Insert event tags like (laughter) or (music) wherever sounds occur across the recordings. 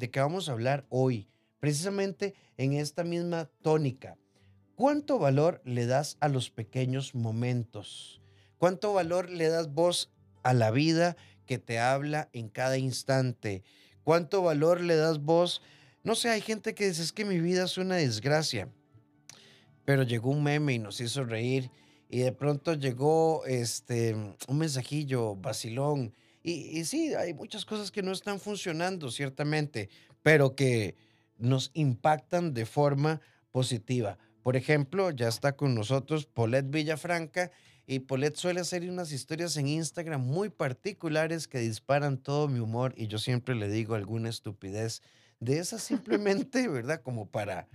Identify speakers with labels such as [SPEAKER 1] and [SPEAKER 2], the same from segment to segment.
[SPEAKER 1] de qué vamos a hablar hoy, precisamente en esta misma tónica. ¿Cuánto valor le das a los pequeños momentos? ¿Cuánto valor le das vos a la vida que te habla en cada instante? ¿Cuánto valor le das vos? No sé, hay gente que dice, es que mi vida es una desgracia, pero llegó un meme y nos hizo reír y de pronto llegó este, un mensajillo vacilón. Y, y sí, hay muchas cosas que no están funcionando, ciertamente, pero que nos impactan de forma positiva. Por ejemplo, ya está con nosotros Paulette Villafranca y Paulette suele hacer unas historias en Instagram muy particulares que disparan todo mi humor y yo siempre le digo alguna estupidez de esas simplemente, (laughs) ¿verdad? Como para,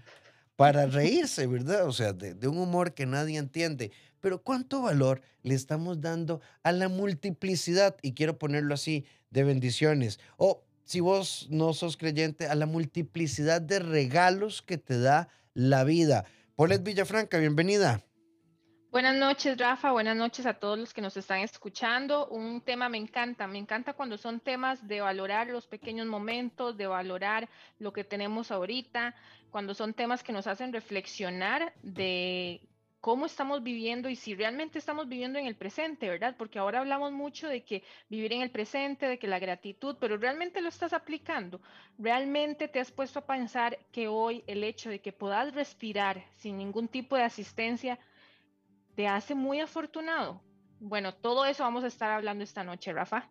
[SPEAKER 1] para reírse, ¿verdad? O sea, de, de un humor que nadie entiende. Pero ¿cuánto valor le estamos dando a la multiplicidad? Y quiero ponerlo así, de bendiciones. O si vos no sos creyente, a la multiplicidad de regalos que te da la vida. Paulette Villafranca, bienvenida.
[SPEAKER 2] Buenas noches, Rafa. Buenas noches a todos los que nos están escuchando. Un tema me encanta. Me encanta cuando son temas de valorar los pequeños momentos, de valorar lo que tenemos ahorita, cuando son temas que nos hacen reflexionar de cómo estamos viviendo y si realmente estamos viviendo en el presente, ¿verdad? Porque ahora hablamos mucho de que vivir en el presente, de que la gratitud, pero realmente lo estás aplicando. Realmente te has puesto a pensar que hoy el hecho de que puedas respirar sin ningún tipo de asistencia te hace muy afortunado. Bueno, todo eso vamos a estar hablando esta noche, Rafa.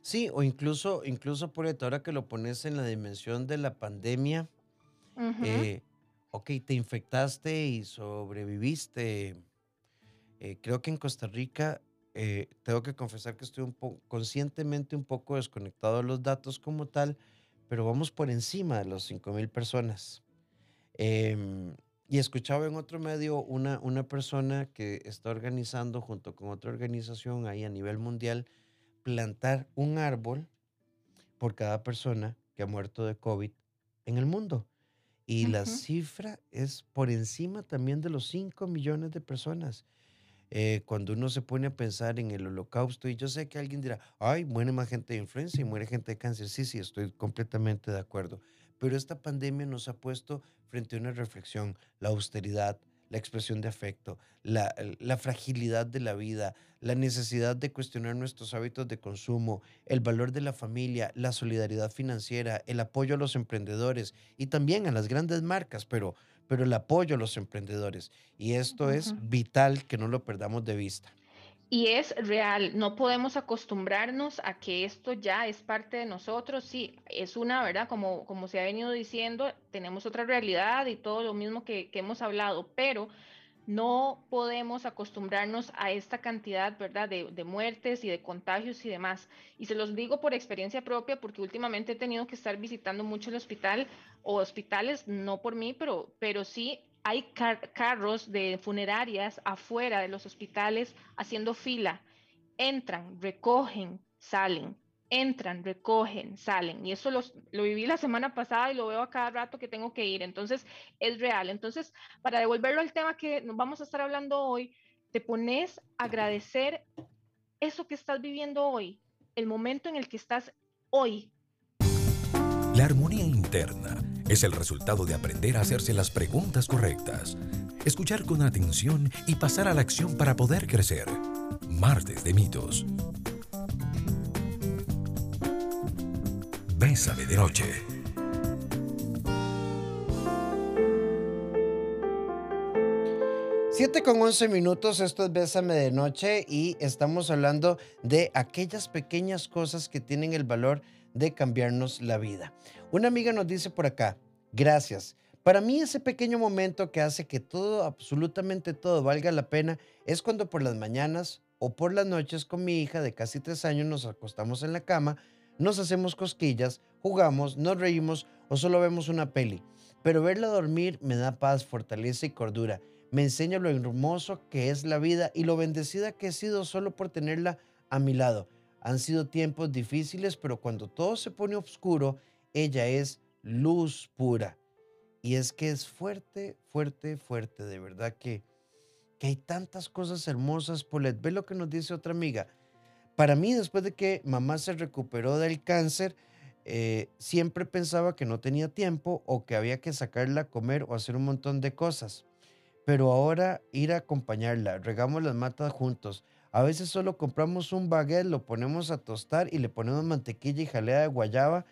[SPEAKER 1] Sí, o incluso, incluso por ahora que lo pones en la dimensión de la pandemia, uh ok, te infectaste y sobreviviste. Eh, creo que en Costa Rica, eh, tengo que confesar que estoy conscientemente un poco desconectado de los datos como tal, pero vamos por encima de los 5 mil personas. Em, y escuchaba en otro medio una, una persona que está organizando junto con otra organización ahí a nivel mundial plantar un árbol por cada persona que ha muerto de COVID en el mundo. Y la cifra es por encima también de los 5 millones de personas. Eh, cuando uno se pone a pensar en el holocausto, y yo sé que alguien dirá, ay, muere más gente de influenza y muere gente de cáncer. Sí, sí, estoy completamente de acuerdo. Pero esta pandemia nos ha puesto frente a una reflexión, la austeridad, la expresión de afecto, la, la, fragilidad de la vida, la necesidad de cuestionar nuestros hábitos de consumo, el valor de la familia, la solidaridad financiera, el apoyo a los emprendedores y también a las grandes marcas, pero, pero el apoyo a los emprendedores. Y esto es vital que no lo perdamos de vista.
[SPEAKER 2] Y es real, no podemos acostumbrarnos a que esto ya es parte de nosotros. Sí, es una, ¿verdad? Como, como se ha venido diciendo, tenemos otra realidad y todo lo mismo que, que hemos hablado, pero no podemos acostumbrarnos a esta cantidad, ¿verdad?, de, de, muertes y de contagios y demás. Y se los digo por experiencia propia, porque últimamente he tenido que estar visitando mucho el hospital o hospitales, no por mí, pero, pero sí hay carros de funerarias afuera de los hospitales haciendo fila. Entran, recogen, salen, entran, recogen, salen. Y eso lo viví la semana pasada y lo veo a cada rato que tengo que ir. Entonces, es real. Entonces, para devolverlo al tema que nos vamos a estar hablando hoy, te pones a agradecer eso que estás viviendo hoy, el momento en el que estás hoy.
[SPEAKER 3] La armonía interna es el resultado de aprender a hacerse las preguntas correctas, escuchar con atención y pasar a la acción para poder crecer. Martes de mitos. Bésame de noche.
[SPEAKER 1] Siete con once minutos, esto es Bésame de Noche y estamos hablando de aquellas pequeñas cosas que tienen el valor de cambiarnos la vida. Una amiga nos dice por acá, gracias. Para mí ese pequeño momento que hace que todo, absolutamente todo valga la pena, es cuando por las mañanas o por las noches con mi hija de casi tres años nos acostamos en la cama, nos hacemos cosquillas, jugamos, nos reímos o solo vemos una peli. Pero verla dormir me da paz, fortaleza y cordura. Me enseña lo hermoso que es la vida y lo bendecida que he sido solo por tenerla a mi lado. Han sido tiempos difíciles, pero cuando todo se pone oscuro, ella es luz pura. Y es que es fuerte, fuerte, fuerte. De verdad que, que hay tantas cosas hermosas. Polet, ve lo que nos dice otra amiga. Para mí, después de que mamá se recuperó del cáncer, eh, siempre pensaba que no tenía tiempo o que había que sacarla a comer o hacer un montón de cosas. Pero ahora ir a acompañarla, regamos las matas juntos. A veces solo compramos un baguette, lo ponemos a tostar y le ponemos mantequilla y jalea de guayaba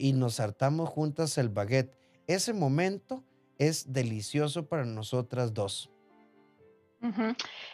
[SPEAKER 1] y nos hartamos juntas el baguette. Ese momento es delicioso para nosotras dos.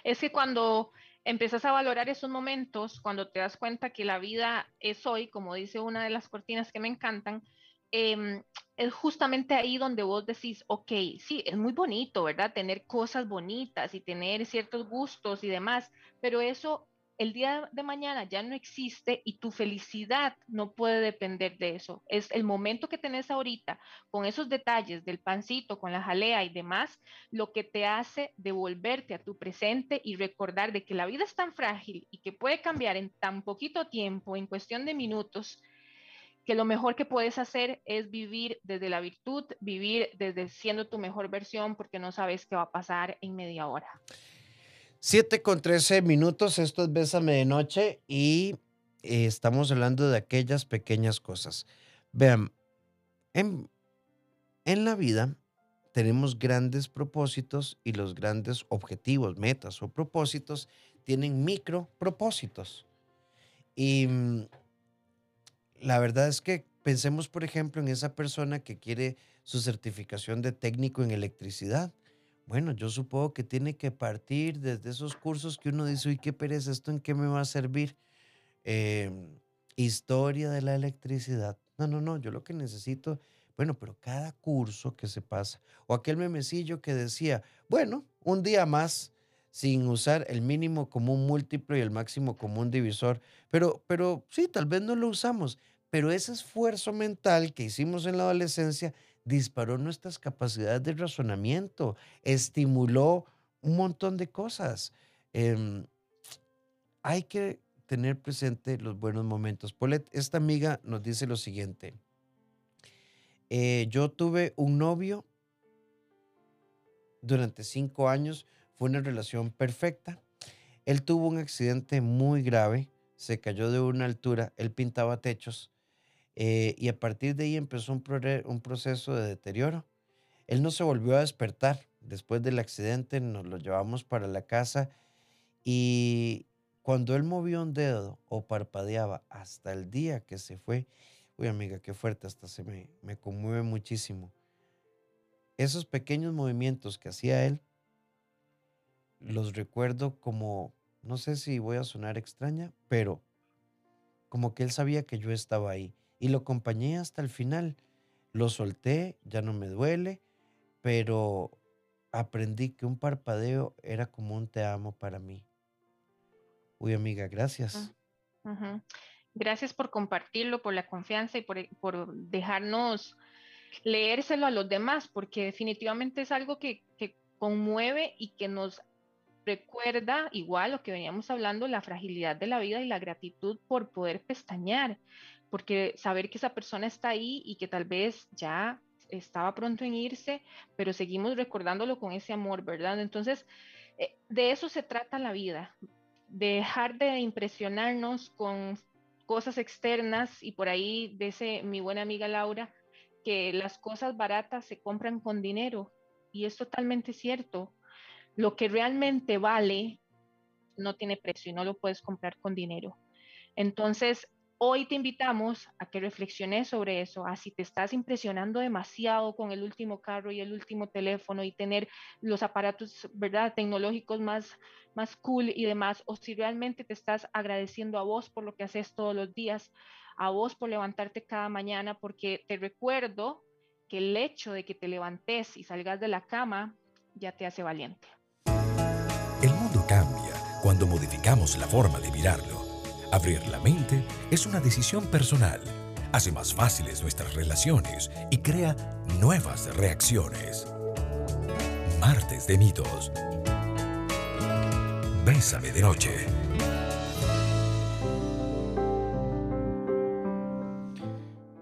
[SPEAKER 2] Es que cuando empiezas a valorar esos momentos, cuando te das cuenta que la vida es hoy, como dice una de las cortinas que me encantan, em, es justamente ahí donde vos decís, ok, sí, es muy bonito, ¿verdad? Tener cosas bonitas y tener ciertos gustos y demás, pero eso el día de mañana ya no existe y tu felicidad no puede depender de eso. Es el momento que tenés ahorita con esos detalles del pancito, con la jalea y demás, lo que te hace devolverte a tu presente y recordar de que la vida es tan frágil y que puede cambiar en tan poquito tiempo, en cuestión de minutos, que lo mejor que puedes hacer es vivir desde la virtud, vivir desde siendo tu mejor versión porque no sabes qué va a pasar en media hora.
[SPEAKER 1] 7 con 13 minutos, esto es Bésame de Noche y eh, estamos hablando de aquellas pequeñas cosas. Vean, en, en la vida tenemos grandes propósitos y los grandes objetivos, metas o propósitos tienen micro propósitos. Y mm, la verdad es que pensemos, por ejemplo, en esa persona que quiere su certificación de técnico en electricidad bueno, yo supongo que tiene que partir desde esos cursos que uno dice, uy, qué pereza, ¿esto en qué me va a servir? Em, historia de la electricidad. No, no, no, yo lo que necesito, bueno, pero cada curso que se pasa, o aquel memecillo que decía, bueno, un día más sin usar el mínimo común múltiplo y el máximo común divisor, pero, pero sí, tal vez no lo usamos, pero ese esfuerzo mental que hicimos en la adolescencia disparó nuestras capacidades de razonamiento, estimuló un montón de cosas. Em, hay que tener presente los buenos momentos. Paulette, esta amiga nos dice lo siguiente. Eh, yo tuve un novio durante cinco años, fue una relación perfecta. Él tuvo un accidente muy grave, se cayó de una altura, él pintaba techos eh, y a partir de ahí empezó un, proceso de deterioro. Él no se volvió a despertar. Después del accidente nos lo llevamos para la casa y cuando él movió un dedo o parpadeaba hasta el día que se fue, uy amiga, qué fuerte, hasta se me, me conmueve muchísimo. Esos pequeños movimientos que hacía él, los recuerdo como, no sé si voy a sonar extraña, pero como que él sabía que yo estaba ahí y lo acompañé hasta el final. Lo solté, ya no me duele, pero aprendí que un parpadeo era como un te amo para mí. Uy, amiga, gracias.
[SPEAKER 2] Gracias por compartirlo, por la confianza y por, por, dejarnos leérselo a los demás, porque definitivamente es algo que, que conmueve y que nos recuerda igual lo que veníamos hablando, la fragilidad de la vida y la gratitud por poder pestañear, porque saber que esa persona está ahí y que tal vez ya estaba pronto en irse, pero seguimos recordándolo con ese amor, ¿verdad? Entonces, eh, de eso se trata la vida, dejar de impresionarnos con cosas externas y por ahí dice mi buena amiga Laura que las cosas baratas se compran con dinero y es totalmente cierto. Lo que realmente vale no tiene precio y no lo puedes comprar con dinero. Entonces, Hoy te invitamos a que reflexiones sobre eso, a si te estás impresionando demasiado con el último carro y el último teléfono y tener los aparatos, ¿verdad?, tecnológicos más, más cool y demás, o si realmente te estás agradeciendo a vos por lo que haces todos los días, a vos por levantarte cada mañana, porque te recuerdo que el hecho de que te levantes y salgas de la cama ya te hace valiente.
[SPEAKER 3] El mundo cambia cuando modificamos la forma de mirarlo Abrir la mente es una decisión personal, hace más fáciles nuestras relaciones y crea nuevas reacciones. Martes de mitos. Bésame de noche.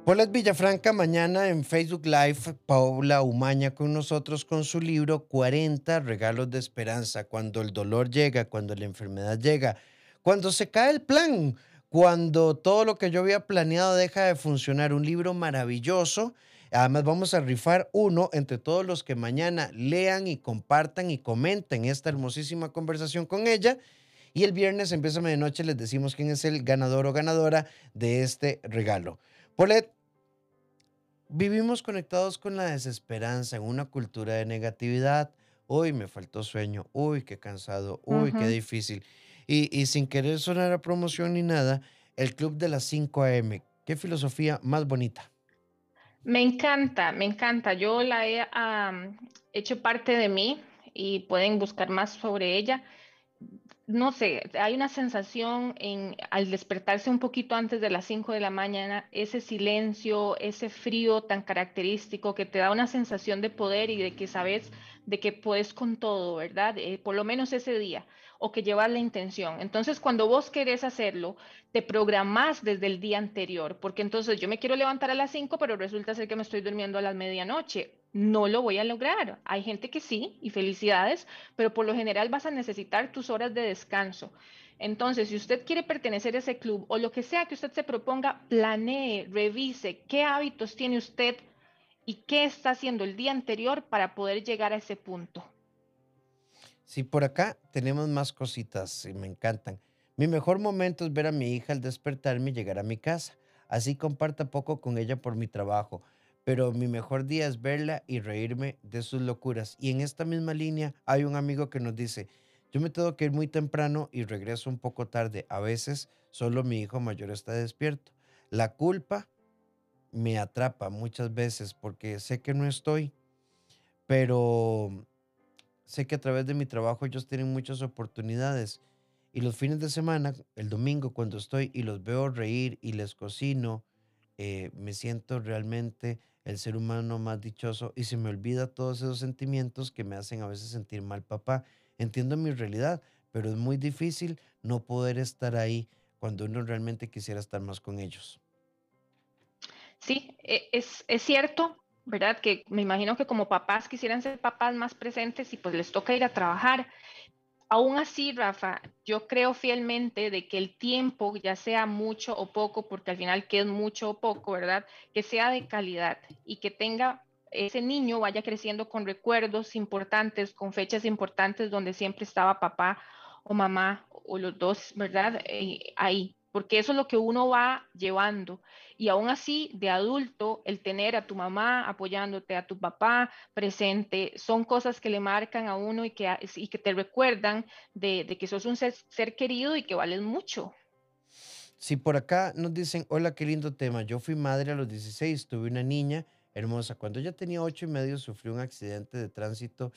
[SPEAKER 1] Paulette Villafranca, mañana en Facebook Live, Paula Umaña con nosotros con su libro 40 regalos de esperanza, cuando el dolor llega, cuando la enfermedad llega cuando se cae el plan, Cuando todo lo que yo había planeado deja de funcionar, un libro maravilloso. Además, vamos a rifar uno entre todos los que mañana lean y compartan y comenten esta hermosísima conversación con ella. Y el viernes empieza medianoche, les decimos quién es el ganador o ganadora de este regalo. Polet, vivimos conectados con la desesperanza en una cultura de negatividad. Uy, me faltó sueño. Uy, qué cansado. Uy, qué difícil. Y, sin querer sonar a promoción ni nada, el Club de las 5 AM. ¿Qué filosofía más bonita?
[SPEAKER 2] Me encanta, me encanta. Yo la he hecho parte de mí y pueden buscar más sobre ella. No sé, hay una sensación en, al despertarse un poquito antes de las 5 de la mañana, ese silencio, ese frío tan característico que te da una sensación de poder y de que sabes de que puedes con todo, ¿verdad? Eh, por lo menos ese día o que llevas la intención. Entonces, cuando vos querés hacerlo, te programás desde el día anterior, porque entonces yo me quiero levantar a las 5, pero resulta ser que me estoy durmiendo a las medianoche. No lo voy a lograr. Hay gente que sí, y felicidades, pero por lo general vas a necesitar tus horas de descanso. Entonces, si usted quiere pertenecer a ese club o lo que sea que usted se proponga, planee, revise qué hábitos tiene usted y qué está haciendo el día anterior para poder llegar a ese punto.
[SPEAKER 1] Sí, por acá tenemos más cositas y me encantan. Mi mejor momento es ver a mi hija al despertarme y llegar a mi casa. Así comparto poco con ella por mi trabajo, pero mi mejor día es verla y reírme de sus locuras. Y en esta misma línea hay un amigo que nos dice, yo me tengo que ir muy temprano y regreso un poco tarde. A veces solo mi hijo mayor está despierto. La culpa me atrapa muchas veces porque sé que no estoy, pero sé que a través de mi trabajo ellos tienen muchas oportunidades. Y los fines de semana, el domingo, cuando estoy y los veo reír y les cocino, eh, me siento realmente el ser humano más dichoso y se me olvida todos esos sentimientos que me hacen a veces sentir mal papá. Entiendo mi realidad, pero es muy difícil no poder estar ahí cuando uno realmente quisiera estar más con ellos.
[SPEAKER 2] Sí, e, es, es cierto, ¿verdad? Que me imagino que como papás quisieran ser papás más presentes y pues les toca ir a trabajar. Aún así, Rafa, yo creo fielmente de que el tiempo, ya sea mucho o poco, porque al final que es mucho o poco, ¿verdad? Que sea de calidad y que tenga ese niño vaya creciendo con recuerdos importantes, con fechas importantes donde siempre estaba papá o mamá o los dos, ¿verdad? Eh, ahí, porque eso es lo que uno va llevando. Y aún así, de adulto, el tener a tu mamá apoyándote, a tu papá presente, son cosas que le marcan a uno y que, te recuerdan de, que sos un ser, querido y que vales mucho.
[SPEAKER 1] Si por acá nos dicen, hola, qué lindo tema. Yo fui madre a los 16, tuve una niña hermosa. Cuando ella tenía ocho y medio, sufrió un accidente de tránsito,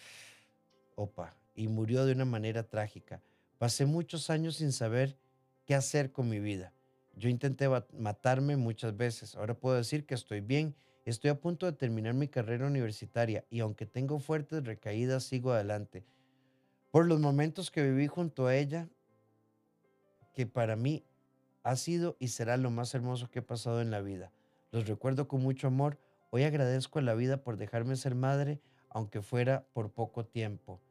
[SPEAKER 1] opa, y murió de una manera trágica. Pasé muchos años sin saber qué hacer con mi vida. Yo intenté matarme muchas veces. Ahora puedo decir que estoy bien. Estoy a punto de terminar mi carrera universitaria y aunque tengo fuertes recaídas, sigo adelante. Por los momentos que viví junto a ella, que para mí ha sido y será lo más hermoso que he pasado en la vida. Los recuerdo con mucho amor. Hoy agradezco a la vida por dejarme ser madre, aunque fuera por poco tiempo.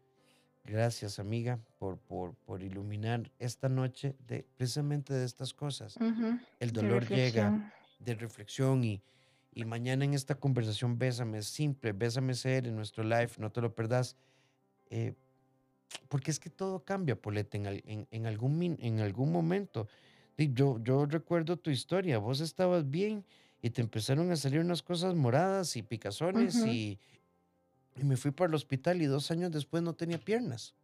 [SPEAKER 1] Gracias, amiga, por, por, por iluminar esta noche de precisamente de estas cosas. El dolor llega de reflexión y, y mañana en esta conversación, bésame, simple, bésame ser en nuestro live, no te lo perdas. Eh, porque es que todo cambia, Polete, en, en, algún, en algún momento. Yo, yo recuerdo tu historia, vos estabas bien y te empezaron a salir unas cosas moradas y picazones y, y me fui para el hospital y dos años después no tenía piernas.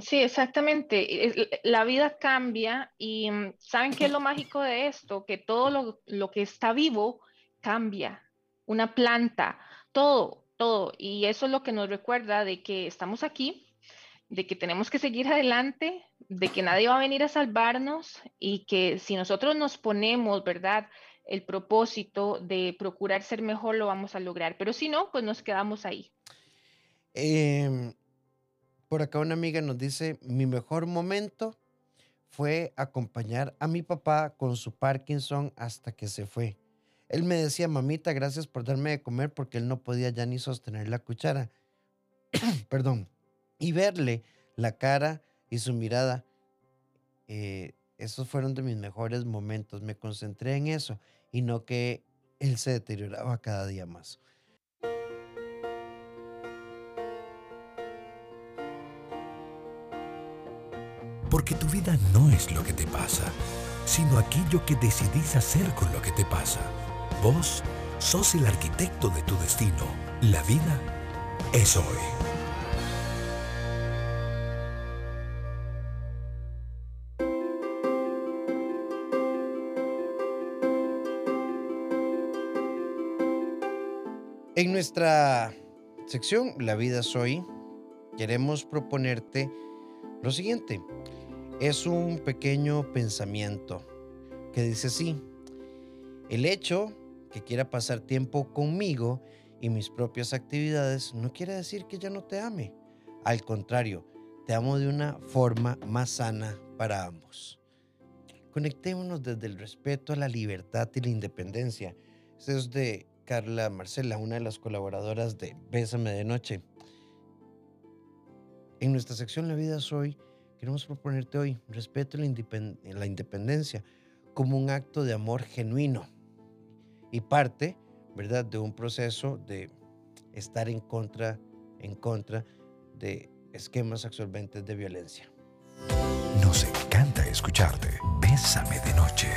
[SPEAKER 2] Sí, exactamente. La vida cambia y mm, ¿saben qué es lo mágico de esto? Que todo lo, lo que está vivo cambia. Una planta, todo, todo. Y eso es lo que nos recuerda de que estamos aquí, de que tenemos que seguir adelante, de que nadie va a venir a salvarnos y que si nosotros nos ponemos, ¿verdad? El propósito de procurar ser mejor, lo vamos a lograr. Pero si no, pues nos quedamos ahí.
[SPEAKER 1] Em, por acá una amiga nos dice, mi mejor momento fue acompañar a mi papá con su Parkinson hasta que se fue. Él me decía, mamita, gracias por darme de comer porque él no podía ya ni sostener la cuchara. (clears throat) Perdón. Y verle la cara y su mirada, eh, esos fueron de mis mejores momentos. Me concentré en eso y no que él se deterioraba cada día más.
[SPEAKER 3] Porque tu vida no es lo que te pasa, sino aquello que decidís hacer con lo que te pasa. Vos sos el arquitecto de tu destino. La vida es hoy.
[SPEAKER 1] En nuestra sección La vida es hoy, queremos proponerte lo siguiente. Es un pequeño pensamiento que dice así, el hecho que quiera pasar tiempo conmigo y mis propias actividades no quiere decir que ya no te ame. Al contrario, te amo de una forma más sana para ambos. Conectémonos desde el respeto a la libertad y la independencia. Eso es de Carla Marcela, una de las colaboradoras de Bésame de Noche. En nuestra sección La vida es hoy, queremos proponerte hoy respeto la, la independencia como un acto de amor genuino y parte, ¿verdad?, de un proceso de estar en contra, en contra de esquemas absorbentes de violencia.
[SPEAKER 3] Nos encanta escucharte. Bésame de noche.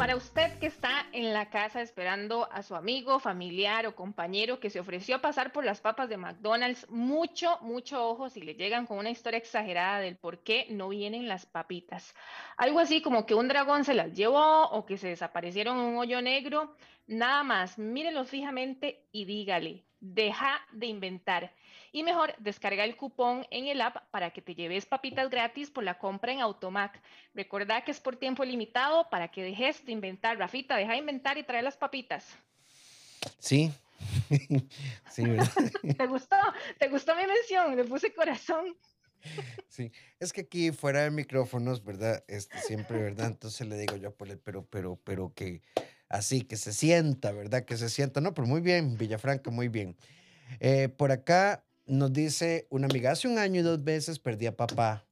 [SPEAKER 2] Para usted que está en la casa esperando a su amigo, familiar o compañero que se ofreció a pasar por las papas de McDonald's, mucho, mucho ojo si le llegan con una historia exagerada del por qué no vienen las papitas. Algo así como que un dragón se las llevó o que se desaparecieron en un hoyo negro. Nada más, mírelo fijamente y dígale, deja de inventar. Y mejor, descarga el cupón en el app para que te lleves papitas gratis por la compra en Automac. Recuerda que es por tiempo limitado para que dejes de inventar. Rafita, deja de inventar y trae las papitas.
[SPEAKER 1] Sí. (laughs)
[SPEAKER 2] sí (laughs) ¿Te gustó? ¿Te gustó mi mención? Le puse corazón.
[SPEAKER 1] Sí, es que aquí fuera de micrófonos, ¿verdad? Este, siempre, ¿verdad? Entonces le digo yo a pero, pero, pero que así, que se sienta, ¿verdad? Que se sienta. No, pero muy bien, Villafranca, muy bien. Eh, por acá nos dice una amiga, hace un año y dos veces perdí a papá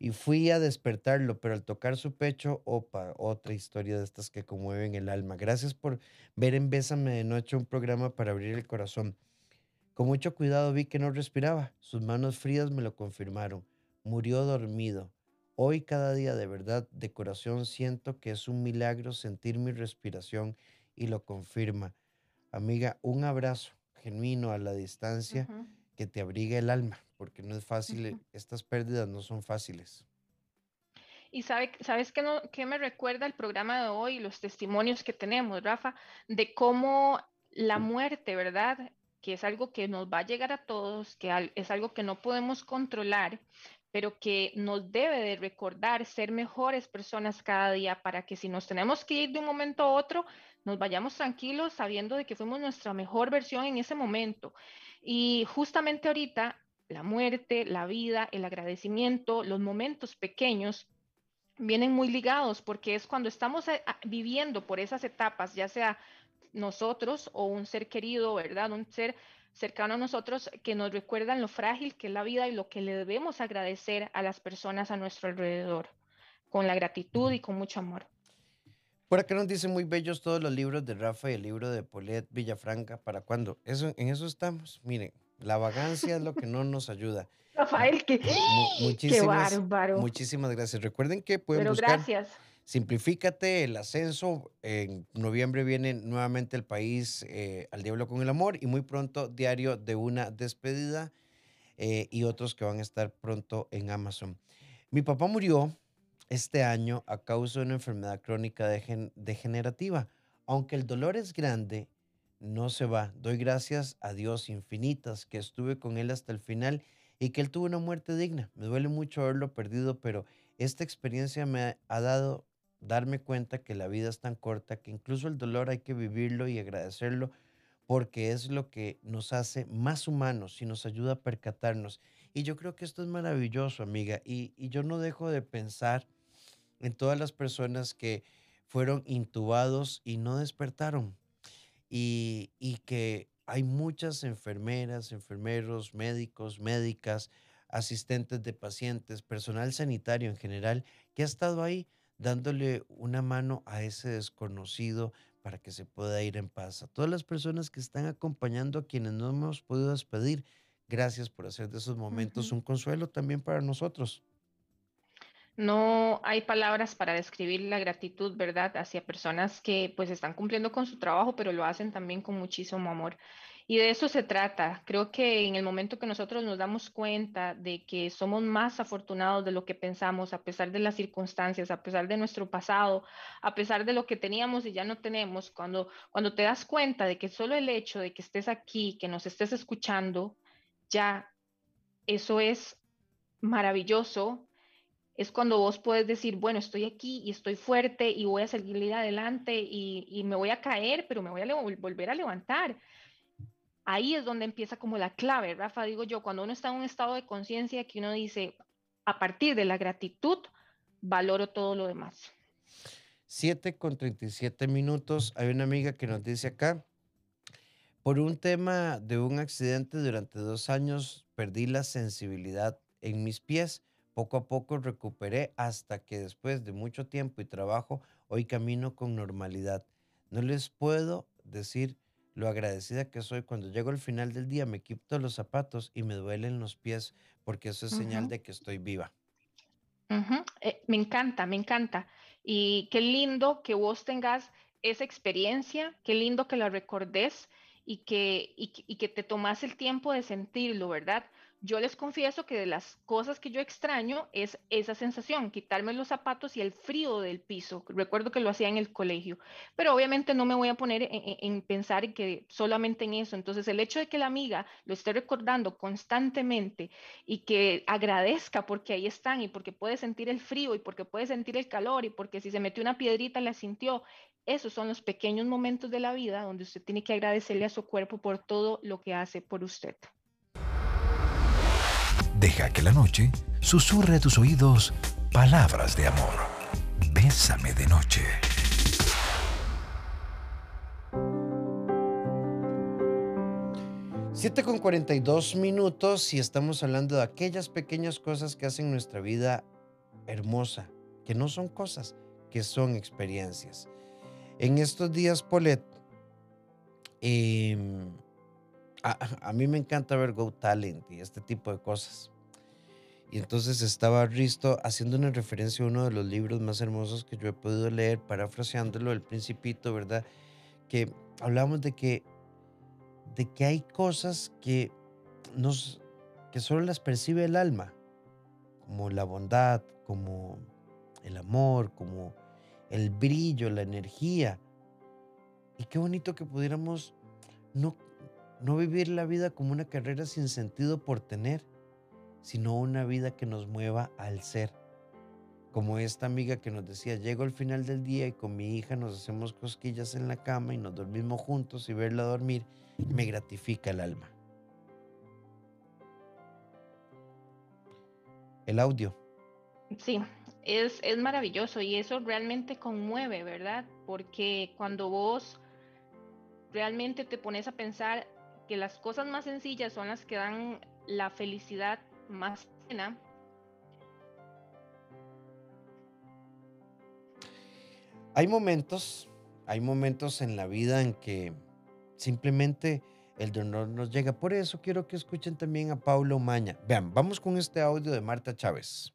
[SPEAKER 1] y fui a despertarlo, pero al tocar su pecho, opa, otra historia de estas que conmueven el alma. Gracias por ver en Bésame de Noche un programa para abrir el corazón. Con mucho cuidado vi que no respiraba. Sus manos frías me lo confirmaron. Murió dormido. Hoy cada día de verdad, de corazón, siento que es un milagro sentir mi respiración y lo confirma. Amiga, un abrazo genuino a la distancia que te abrigue el alma, porque no es fácil, estas pérdidas no son fáciles.
[SPEAKER 2] Y sabe, sabes no, qué me recuerda el programa de hoy, los testimonios que tenemos, Rafa, de cómo la muerte, ¿verdad? Que es algo que nos va a llegar a todos, que es algo que no podemos controlar, pero que nos debe de recordar ser mejores personas cada día para que si nos tenemos que ir de un momento a otro, nos vayamos tranquilos sabiendo de que fuimos nuestra mejor versión en ese momento. Y justamente ahorita, la muerte, la vida, el agradecimiento, los momentos pequeños vienen muy ligados porque es cuando estamos eh, viviendo por esas etapas, ya sea nosotros o un ser querido, ¿verdad? Un ser cercano a nosotros que nos recuerdan lo frágil que es la vida y lo que le debemos agradecer a las personas a nuestro alrededor, con la gratitud y con mucho amor.
[SPEAKER 1] Por acá nos dicen muy bellos todos los libros de Rafa y el libro de Polet Villafranca. ¿Para cuándo? Eso, en eso estamos. Miren, la vagancia es lo que no nos ayuda. (laughs)
[SPEAKER 2] Rafael, qué,
[SPEAKER 1] muchísimas, qué bárbaro. Muchísimas gracias. Recuerden que pueden
[SPEAKER 2] Pero
[SPEAKER 1] buscar
[SPEAKER 2] gracias.
[SPEAKER 1] Simplifícate el ascenso. En noviembre viene nuevamente el país eh, al diablo con el amor y muy pronto diario de una despedida eh, y otros que van a estar pronto en Amazon. Mi papá murió este año a causa de una enfermedad crónica degenerativa. Aunque el dolor es grande, no se va. Doy gracias a Dios infinitas que estuve con él hasta el final y que él tuvo una muerte digna. Me duele mucho haberlo perdido, pero esta experiencia me ha dado darme cuenta que la vida es tan corta que incluso el dolor hay que vivirlo y agradecerlo porque es lo que nos hace más humanos y nos ayuda a percatarnos. Y yo creo que esto es maravilloso, amiga, y, y yo no dejo de pensar en todas las personas que fueron intubados y no despertaron. Y, y que hay muchas enfermeras, enfermeros, médicos, médicas, asistentes de pacientes, personal sanitario en general, que ha estado ahí dándole una mano a ese desconocido para que se pueda ir en paz. A todas las personas que están acompañando a quienes no hemos podido despedir, gracias por hacer de esos momentos un consuelo también para nosotros.
[SPEAKER 2] No hay palabras para describir la gratitud, ¿verdad? Hacia personas que pues están cumpliendo con su trabajo, pero lo hacen también con muchísimo amor. Y de eso se trata. Creo que en el momento que nosotros nos damos cuenta de que somos más afortunados de lo que pensamos, a pesar de las circunstancias, a pesar de nuestro pasado, a pesar de lo que teníamos y ya no tenemos, cuando, cuando te das cuenta de que solo el hecho de que estés aquí, que nos estés escuchando, ya eso es maravilloso. Es cuando vos puedes decir, bueno, estoy aquí y estoy fuerte y voy a seguir adelante y, y me voy a caer, pero me voy a volver a levantar ahí es donde empieza como la clave, Rafa, digo yo, cuando uno está en un estado de conciencia que uno dice, a partir de la gratitud, valoro todo lo demás.
[SPEAKER 1] 7 con 37 minutos. Hay una amiga que nos dice acá, por un tema de un accidente durante dos años, perdí la sensibilidad en mis pies. Poco a poco recuperé hasta que después de mucho tiempo y trabajo, hoy camino con normalidad. No les puedo decir lo agradecida que soy. Cuando llego al final del día me quito los zapatos y me duelen los pies porque eso es señal de que estoy viva.
[SPEAKER 2] Eh, me encanta, me encanta. Y qué lindo que vos tengas esa experiencia, qué lindo que la recordes y que, y que te tomas el tiempo de sentirlo, ¿verdad? Yo les confieso que de las cosas que yo extraño es esa sensación, quitarme los zapatos y el frío del piso. Recuerdo que lo hacía en el colegio, pero obviamente no me voy a poner en, pensar que solamente en eso. Entonces, el hecho de que la amiga lo esté recordando constantemente y que agradezca porque ahí están y porque puede sentir el frío y porque puede sentir el calor y porque si se metió una piedrita la sintió, esos son los pequeños momentos de la vida donde usted tiene que agradecerle a su cuerpo por todo lo que hace por usted.
[SPEAKER 3] Deja que la noche susurre a tus oídos palabras de amor. Bésame de noche.
[SPEAKER 1] Siete con 42 minutos y estamos hablando de aquellas pequeñas cosas que hacen nuestra vida hermosa, que no son cosas, que son experiencias. En estos días, Polet, em, a, a, mí me encanta ver Go Talent y este tipo de cosas. Y entonces estaba Risto haciendo una referencia a uno de los libros más hermosos que yo he podido leer, parafraseándolo, El Principito, ¿verdad? Que hablamos de que, de que hay cosas que, nos, que solo las percibe el alma, como la bondad, como el amor, como el brillo, la energía. Y qué bonito que pudiéramos no, no vivir la vida como una carrera sin sentido por tener, sino una vida que nos mueva al ser. Como esta amiga que nos decía, llego al final del día y con mi hija nos hacemos cosquillas en la cama y nos dormimos juntos y verla dormir me gratifica el alma. El audio.
[SPEAKER 2] Sí, es, es maravilloso y eso realmente conmueve, ¿verdad? Porque cuando vos realmente te pones a pensar que las cosas más sencillas son las que dan la felicidad más pena.
[SPEAKER 1] Hay momentos, hay momentos en la vida en que simplemente el dolor nos llega. Por eso quiero que escuchen también a Paulo Maña. Vean, vamos con este audio de Marta Chávez.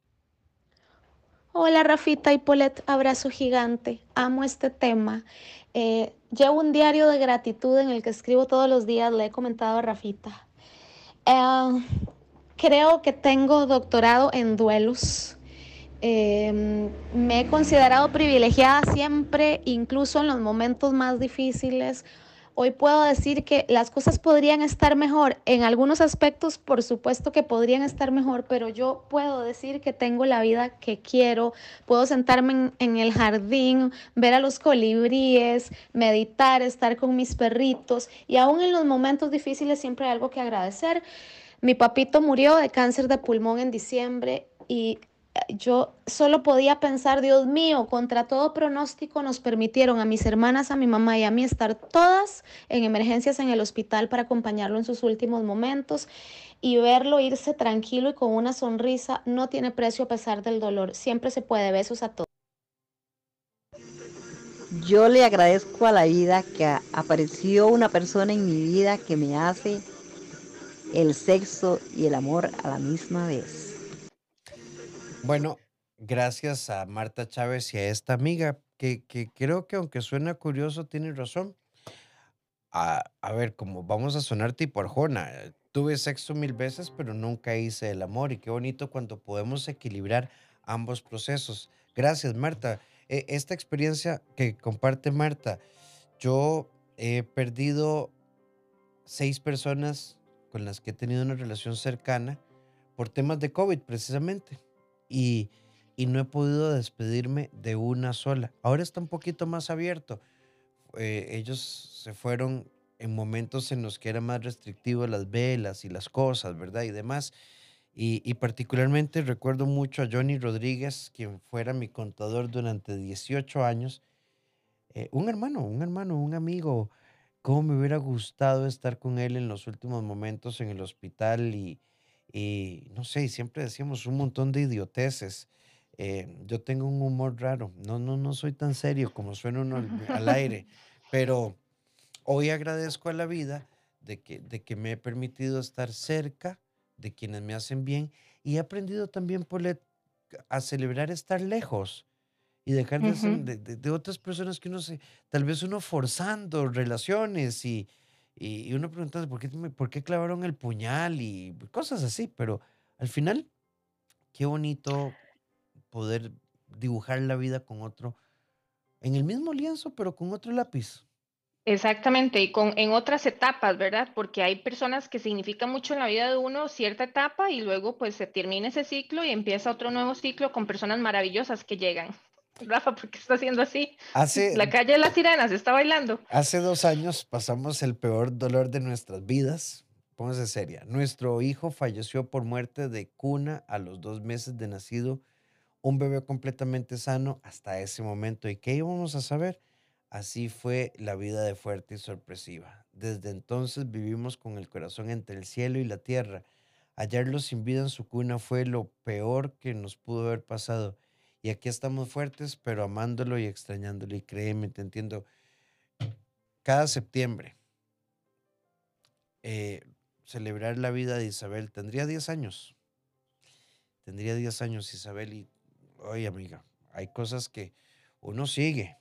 [SPEAKER 4] Hola Rafita y Polet, abrazo gigante. Amo este tema. Eh, llevo un diario de gratitud en el que escribo todos los días, le he comentado a Rafita. Eh, creo que tengo doctorado en duelos. Em, me he considerado privilegiada siempre, incluso en los momentos más difíciles. Hoy puedo decir que las cosas podrían estar mejor. En algunos aspectos, por supuesto que podrían estar mejor, pero yo puedo decir que tengo la vida que quiero. Puedo sentarme en, en el jardín, ver a los colibríes, meditar, estar con mis perritos. Y aún en los momentos difíciles siempre hay algo que agradecer. Mi papito murió de cáncer de pulmón en diciembre y yo solo podía pensar, Dios mío, contra todo pronóstico nos permitieron a mis hermanas, a mi mamá y a mí estar todas en emergencias en el hospital para acompañarlo en sus últimos momentos y verlo irse tranquilo y con una sonrisa no tiene precio a pesar del dolor. Siempre se puede. Besos a todos.
[SPEAKER 5] Yo le agradezco a la vida que apareció una persona en mi vida que me hace el sexo y el amor a la misma vez.
[SPEAKER 1] Bueno, gracias a Marta Chávez y a esta amiga, que, creo que aunque suena curioso, tiene razón. A, a ver, como vamos a sonar tipo Arjona, tuve sexo mil veces, pero nunca hice el amor. Y qué bonito cuando podemos equilibrar ambos procesos. Gracias, Marta. E, esta experiencia que comparte Marta, yo he perdido seis personas con las que he tenido una relación cercana por temas de COVID precisamente. Y, no he podido despedirme de una sola. Ahora está un poquito más abierto. Eh, ellos se fueron en momentos en los que era más restrictivo las velas y las cosas, ¿verdad? Y demás. Y, particularmente recuerdo mucho a Johnny Rodríguez, quien fuera mi contador durante 18 años. Eh, un hermano, un hermano, un amigo. Cómo me hubiera gustado estar con él en los últimos momentos en el hospital y, no sé, siempre decíamos un montón de idioteces. Eh, yo tengo un humor raro. No, no, no soy tan serio como suena uno al, aire, pero hoy agradezco a la vida de que, de que me he permitido estar cerca de quienes me hacen bien y he aprendido también, a celebrar estar lejos y dejar de, de, otras personas que uno se, tal vez uno forzando relaciones y, y, uno preguntando ¿por qué, por qué clavaron el puñal y cosas así, pero al final, qué bonito poder dibujar la vida con otro, en el mismo lienzo, pero con otro lápiz.
[SPEAKER 2] Exactamente, y con, en otras etapas, ¿verdad? Porque hay personas que significan mucho en la vida de uno cierta etapa y luego pues se termina ese ciclo y empieza otro nuevo ciclo con personas maravillosas que llegan. Rafa, ¿por qué está haciendo así?
[SPEAKER 1] Hace,
[SPEAKER 2] la calle de las sirenas está bailando.
[SPEAKER 1] Hace dos años pasamos el peor dolor de nuestras vidas. Póngase seria. Nuestro hijo falleció por muerte de cuna a los dos meses de nacido. Un bebé completamente sano hasta ese momento. ¿Y qué íbamos a saber? Así fue la vida de fuerte y sorpresiva. Desde entonces vivimos con el corazón entre el cielo y la tierra. Hallarlo sin vida en su cuna fue lo peor que nos pudo haber pasado. Y aquí estamos fuertes, pero amándolo y extrañándolo. Y créeme, te entiendo. Cada septiembre, eh, celebrar la vida de Isabel, tendría 10 años. Tendría 10 años Isabel y, oye amiga, hay cosas que uno sigue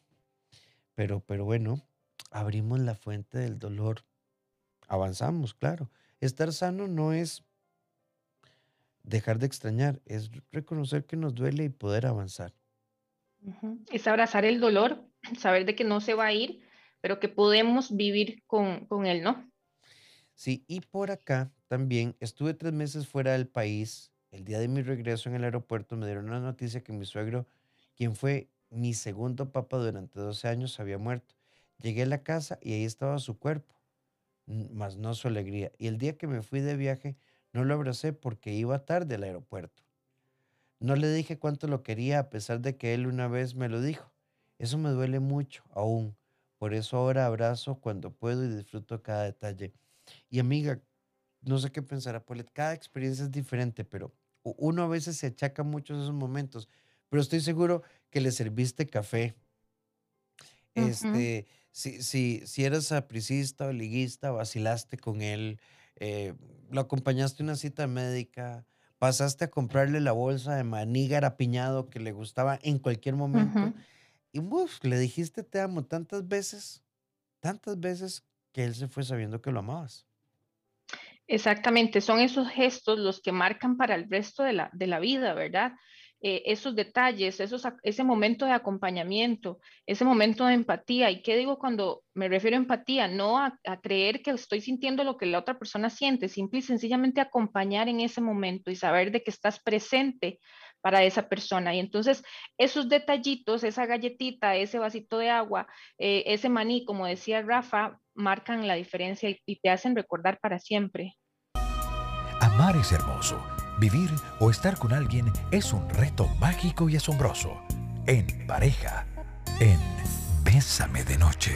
[SPEAKER 1] pero, pero bueno, abrimos la fuente del dolor. Avanzamos, claro. Estar sano no es dejar de extrañar, es reconocer que nos duele y poder avanzar.
[SPEAKER 2] Es abrazar el dolor, (clears throat) saber de que no se va a ir, pero que podemos vivir con, con él, ¿no?
[SPEAKER 1] Sí, y por acá también estuve tres meses fuera del país. El día de mi regreso en el aeropuerto me dieron una noticia que mi suegro, quien fue mi segundo papá durante 12 años había muerto. Llegué a la casa y ahí estaba su cuerpo, más no su alegría. Y el día que me fui de viaje, no lo abracé porque iba tarde al aeropuerto. No le dije cuánto lo quería a pesar de que él una vez me lo dijo. Eso me duele mucho aún. Por eso ahora abrazo cuando puedo y disfruto cada detalle. Y amiga, no sé qué pensará Paulette, cada experiencia es diferente, pero uno a veces se achaca mucho esos momentos pero estoy seguro que le serviste café. Este, si, si, si eras apricista o liguista, vacilaste con él, eh, lo acompañaste a una cita médica, pasaste a comprarle la bolsa de maní garapiñado que le gustaba en cualquier momento. Y uf, le dijiste te amo tantas veces, tantas veces que él se fue sabiendo que lo amabas.
[SPEAKER 2] Exactamente, son esos gestos los que marcan para el resto de la, de la vida, ¿verdad? Eh, esos detalles, esos, ese momento de acompañamiento, ese momento de empatía. ¿Y qué digo cuando me refiero a empatía? No a, creer que estoy sintiendo lo que la otra persona siente, simple y sencillamente acompañar en ese momento y saber de que estás presente para esa persona. Y entonces esos detallitos, esa galletita, ese vasito de agua, eh, ese maní, como decía Rafa, marcan la diferencia y te hacen recordar para siempre.
[SPEAKER 3] Amar es hermoso Vivir o estar con alguien es un reto mágico y asombroso. En pareja, en Bésame de Noche.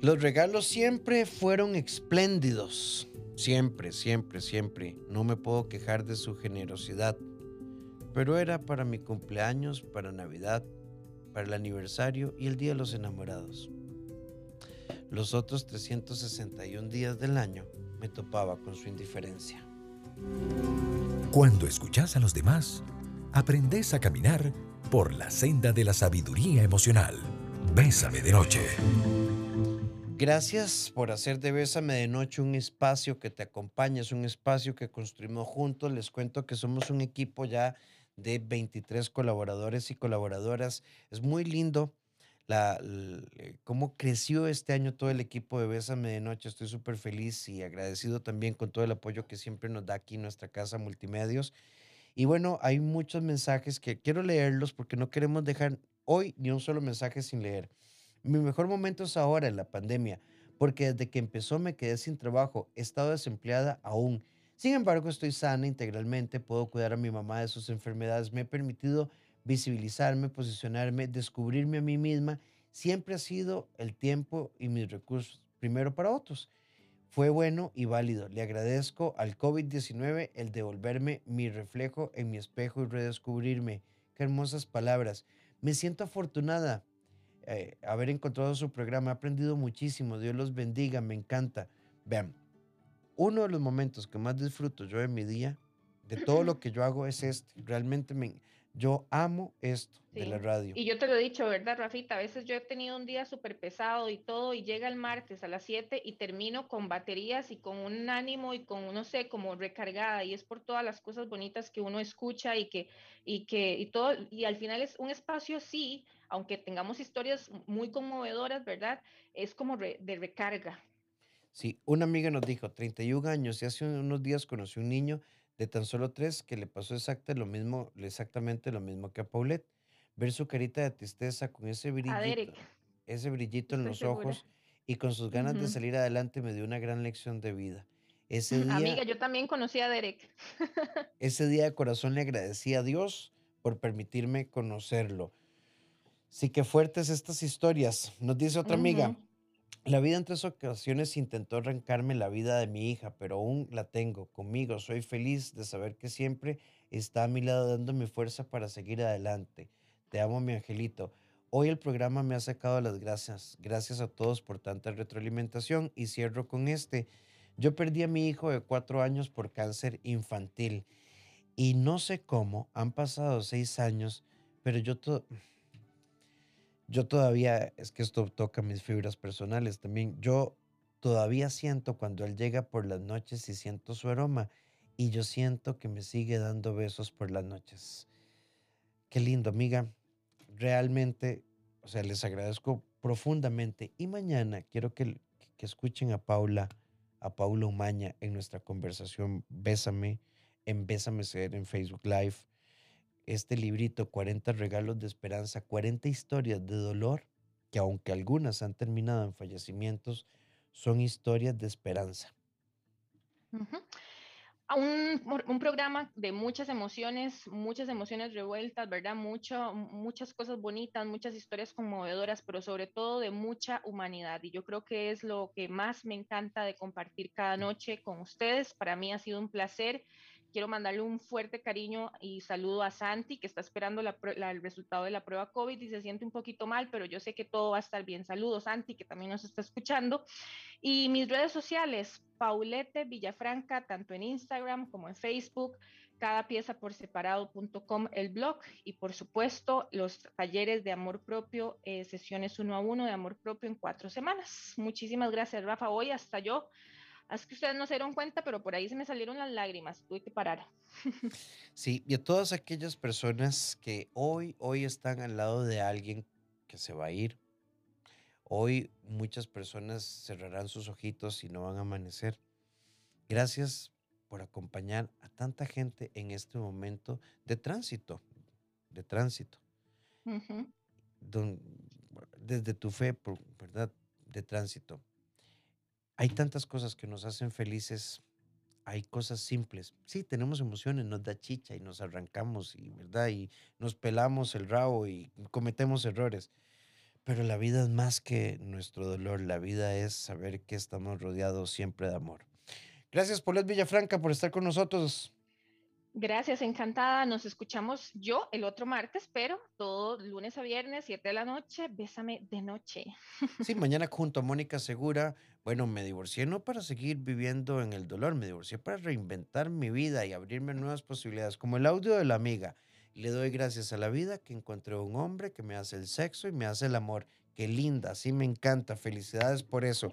[SPEAKER 1] Los regalos siempre fueron espléndidos. Siempre, siempre, siempre. No me puedo quejar de su generosidad. Pero era para mi cumpleaños, para Navidad, para el aniversario y el Día de los Enamorados. Los otros 361 días del año me topaba con su indiferencia.
[SPEAKER 3] Cuando escuchas a los demás, aprendes a caminar por la senda de la sabiduría emocional. Bésame de noche.
[SPEAKER 1] Gracias por hacer de Bésame de Noche un espacio que te acompaña, es un espacio que construimos juntos. Les cuento que somos un equipo ya de 23 colaboradores y colaboradoras. Es muy lindo la, eh, cómo creció este año todo el equipo de Bésame de Noche. Estoy súper feliz y agradecido también con todo el apoyo que siempre nos da aquí nuestra casa Multimedios. Y bueno, hay muchos mensajes que quiero leerlos porque no queremos dejar hoy ni un solo mensaje sin leer. Mi mejor momento es ahora, en la pandemia, porque desde que empezó me quedé sin trabajo, he estado desempleada aún. Sin embargo, estoy sana integralmente, puedo cuidar a mi mamá de sus enfermedades, me he permitido visibilizarme, posicionarme, descubrirme a mí misma. Siempre ha sido el tiempo y mis recursos primero para otros. Fue bueno y válido. Le agradezco al COVID-19 el devolverme mi reflejo en mi espejo y redescubrirme. Qué hermosas palabras. Me siento afortunada eh, haber encontrado su programa. He aprendido muchísimo. Dios los bendiga. Me encanta. Vean, uno de los momentos que más disfruto yo de mi día, de todo lo que yo hago, es este. Realmente me, yo amo esto de la radio.
[SPEAKER 2] Y yo te lo he dicho, ¿verdad, Rafita? A veces yo he tenido un día súper pesado y todo, y llega el martes a las 7 y termino con baterías y con un ánimo y con, no sé, como recargada. Y es por todas las cosas bonitas que uno escucha y que, y que, y todo, y al final es un espacio así, aunque tengamos historias muy conmovedoras, ¿verdad? Es como de recarga.
[SPEAKER 1] Sí, una amiga nos dijo, 31 años y hace unos días conocí un niño de tan solo tres que le pasó exactamente lo mismo, exactamente lo mismo que a Paulette. Ver su carita de tristeza con ese brillito, ese brillito en los ojos y con sus ganas de salir adelante me dio una gran lección de vida.
[SPEAKER 2] Ese mm, día, Amiga, yo también conocí a Derek. (laughs)
[SPEAKER 1] ese día de corazón le agradecí a Dios por permitirme conocerlo. Sí que fuertes estas historias. Nos dice otra amiga, la vida en tres ocasiones intentó arrancarme la vida de mi hija, pero aún la tengo conmigo. Soy feliz de saber que siempre está a mi lado dándome fuerza para seguir adelante. Te amo, mi angelito. Hoy el programa me ha sacado las gracias. Gracias a todos por tanta retroalimentación y cierro con este. Yo perdí a mi hijo de cuatro años por cáncer infantil y no sé cómo, han pasado seis años, pero yo todo yo todavía, es que esto toca mis fibras personales también, yo todavía siento cuando él llega por las noches y siento su aroma y yo siento que me sigue dando besos por las noches. Qué lindo, amiga. Realmente, o sea, les agradezco profundamente y mañana quiero que, que escuchen a Paula, a Paula Umaña en nuestra conversación Bésame, en Bésame Ser en Facebook Live este librito, 40 regalos de esperanza, 40 historias de dolor, que aunque algunas han terminado en fallecimientos, son historias de esperanza.
[SPEAKER 2] un, un, programa de muchas emociones, muchas emociones revueltas, ¿verdad? Mucho, muchas cosas bonitas, muchas historias conmovedoras, pero sobre todo de mucha humanidad. Y yo creo que es lo que más me encanta de compartir cada noche con ustedes. Para mí ha sido un placer Quiero mandarle un fuerte cariño y saludo a Santi, que está esperando el resultado de la prueba COVID y se siente un poquito mal, pero yo sé que todo va a estar bien. Saludos, Santi, que también nos está escuchando. Y mis redes sociales, Paulette Villafranca, tanto en Instagram como en Facebook, cada pieza por separado.com, el blog y por supuesto los talleres de amor propio, eh, sesiones uno a uno de amor propio en cuatro semanas. Muchísimas gracias, Rafa. Hoy hasta yo es que ustedes no se dieron cuenta, pero por ahí se me salieron las lágrimas, tuve que parar. (laughs)
[SPEAKER 1] Sí, y a todas aquellas personas que hoy, hoy están al lado de alguien que se va a ir. Hoy muchas personas cerrarán sus ojitos y no van a amanecer. Gracias por acompañar a tanta gente en este momento de tránsito, de tránsito. desde tu fe, ¿verdad? De tránsito. Hay tantas cosas que nos hacen felices. Hay cosas simples. Sí, tenemos emociones, nos da chicha y nos arrancamos y, ¿verdad? Y nos pelamos el rabo y cometemos errores. Pero la vida es más que nuestro dolor. La vida es saber que estamos rodeados siempre de amor. Gracias, Paulette Villafranca, por estar con nosotros.
[SPEAKER 2] Gracias, encantada. Nos escuchamos yo el otro martes, pero todo lunes a viernes, 7 de la noche. Bésame de noche. (laughs)
[SPEAKER 1] Sí, mañana junto a Mónica Segura. Bueno, me divorcié no para seguir viviendo en el dolor, me divorcié para reinventar mi vida y abrirme nuevas posibilidades, como el audio de la amiga. Le doy gracias a la vida que encontré un hombre que me hace el sexo y me hace el amor. Qué linda, sí me encanta. Felicidades por eso.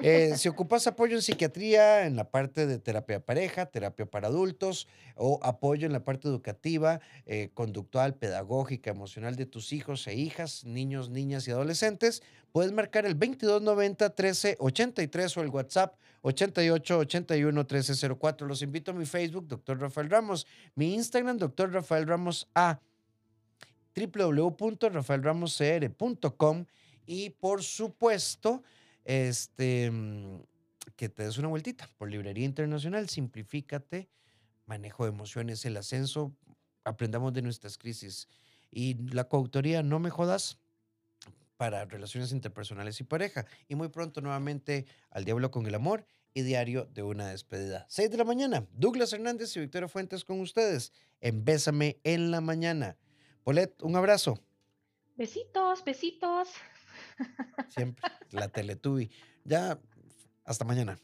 [SPEAKER 1] Eh, si ocupas apoyo en psiquiatría, en la parte de terapia pareja, terapia para adultos o apoyo en la parte educativa, eh, conductual, pedagógica, emocional de tus hijos e hijas, niños, niñas y adolescentes, puedes marcar el 2290 1383 o el WhatsApp 88 81 1304. Los invito a mi Facebook, Dr. Rafael Ramos, mi Instagram, Dr. Rafael Ramos A www.rafaelramoscr.com y por supuesto, este, que te des una vueltita por Librería Internacional, simplifícate, manejo de emociones, el ascenso, aprendamos de nuestras crisis. Y la coautoría, no me jodas, para relaciones interpersonales y pareja. Y muy pronto nuevamente al Diablo con el Amor y Diario de una despedida. 6 de la mañana, Douglas Hernández y Victoria Fuentes con ustedes en Bésame en la mañana. Polet, un abrazo.
[SPEAKER 2] Besitos, besitos.
[SPEAKER 1] Siempre, la Teletubby. Ya, hasta mañana.